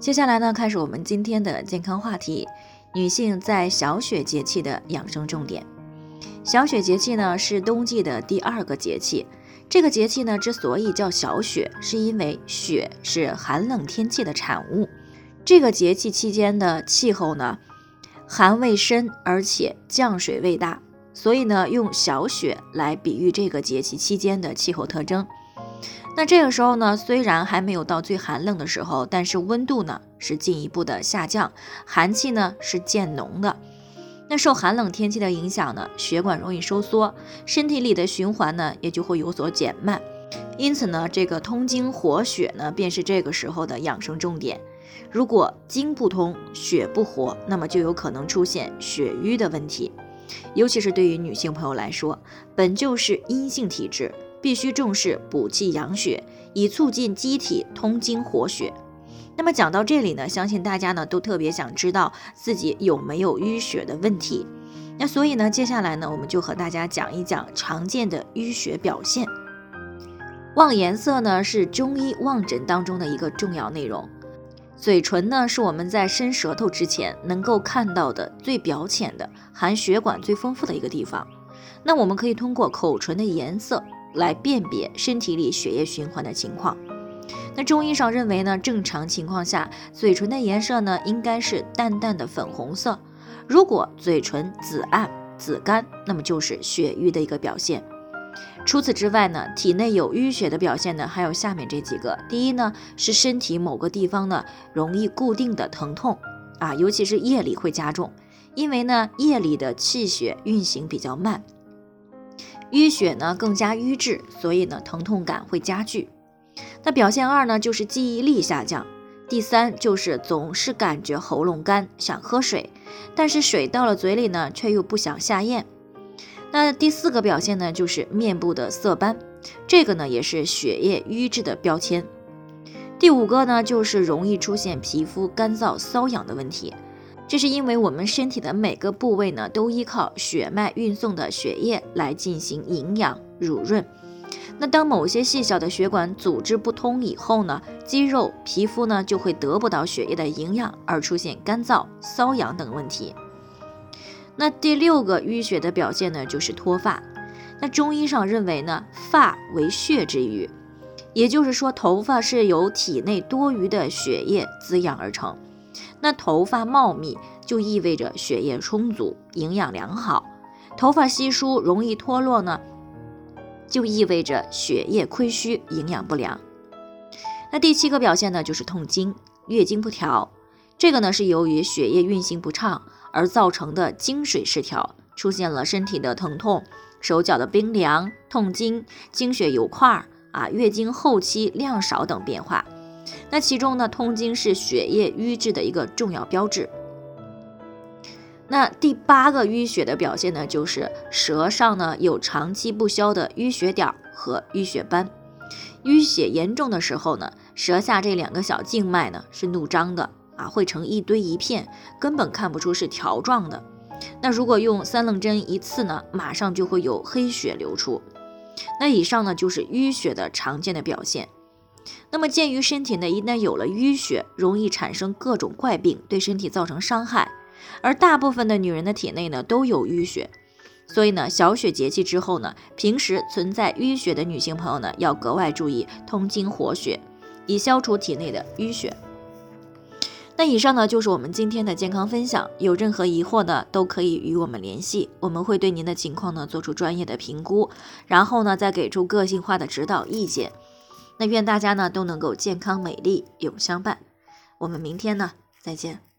接下来呢，开始我们今天的健康话题：女性在小雪节气的养生重点。小雪节气呢是冬季的第二个节气，这个节气呢之所以叫小雪，是因为雪是寒冷天气的产物。这个节气期间的气候呢寒味深，而且降水未大，所以呢用小雪来比喻这个节气期间的气候特征。那这个时候呢，虽然还没有到最寒冷的时候，但是温度呢是进一步的下降，寒气呢是渐浓的。那受寒冷天气的影响呢，血管容易收缩，身体里的循环呢也就会有所减慢。因此呢，这个通经活血呢，便是这个时候的养生重点。如果经不通，血不活，那么就有可能出现血瘀的问题。尤其是对于女性朋友来说，本就是阴性体质。必须重视补气养血，以促进机体通经活血。那么讲到这里呢，相信大家呢都特别想知道自己有没有淤血的问题。那所以呢，接下来呢，我们就和大家讲一讲常见的淤血表现。望颜色呢是中医望诊当中的一个重要内容。嘴唇呢是我们在伸舌头之前能够看到的最表浅的、含血管最丰富的一个地方。那我们可以通过口唇的颜色。来辨别身体里血液循环的情况。那中医上认为呢，正常情况下，嘴唇的颜色呢应该是淡淡的粉红色。如果嘴唇紫暗、紫干，那么就是血瘀的一个表现。除此之外呢，体内有淤血的表现呢，还有下面这几个。第一呢，是身体某个地方呢容易固定的疼痛啊，尤其是夜里会加重，因为呢夜里的气血运行比较慢。淤血呢更加瘀滞，所以呢疼痛感会加剧。那表现二呢就是记忆力下降。第三就是总是感觉喉咙干，想喝水，但是水到了嘴里呢却又不想下咽。那第四个表现呢就是面部的色斑，这个呢也是血液瘀滞的标签。第五个呢就是容易出现皮肤干燥瘙痒的问题。这是因为我们身体的每个部位呢，都依靠血脉运送的血液来进行营养濡润。那当某些细小的血管组织不通以后呢，肌肉、皮肤呢就会得不到血液的营养，而出现干燥、瘙痒等问题。那第六个淤血的表现呢，就是脱发。那中医上认为呢，发为血之余，也就是说，头发是由体内多余的血液滋养而成。那头发茂密就意味着血液充足、营养良好；头发稀疏、容易脱落呢，就意味着血液亏虚、营养不良。那第七个表现呢，就是痛经、月经不调。这个呢是由于血液运行不畅而造成的经水失调，出现了身体的疼痛、手脚的冰凉、痛经、经血有块儿啊、月经后期量少等变化。那其中呢，痛经是血液瘀滞的一个重要标志。那第八个淤血的表现呢，就是舌上呢有长期不消的淤血点和淤血斑。淤血严重的时候呢，舌下这两个小静脉呢是怒张的啊，会成一堆一片，根本看不出是条状的。那如果用三棱针一刺呢，马上就会有黑血流出。那以上呢就是淤血的常见的表现。那么，鉴于身体呢一旦有了淤血，容易产生各种怪病，对身体造成伤害，而大部分的女人的体内呢都有淤血，所以呢，小雪节气之后呢，平时存在淤血的女性朋友呢，要格外注意通经活血，以消除体内的淤血。那以上呢就是我们今天的健康分享，有任何疑惑呢，都可以与我们联系，我们会对您的情况呢做出专业的评估，然后呢再给出个性化的指导意见。那愿大家呢都能够健康美丽永相伴，我们明天呢再见。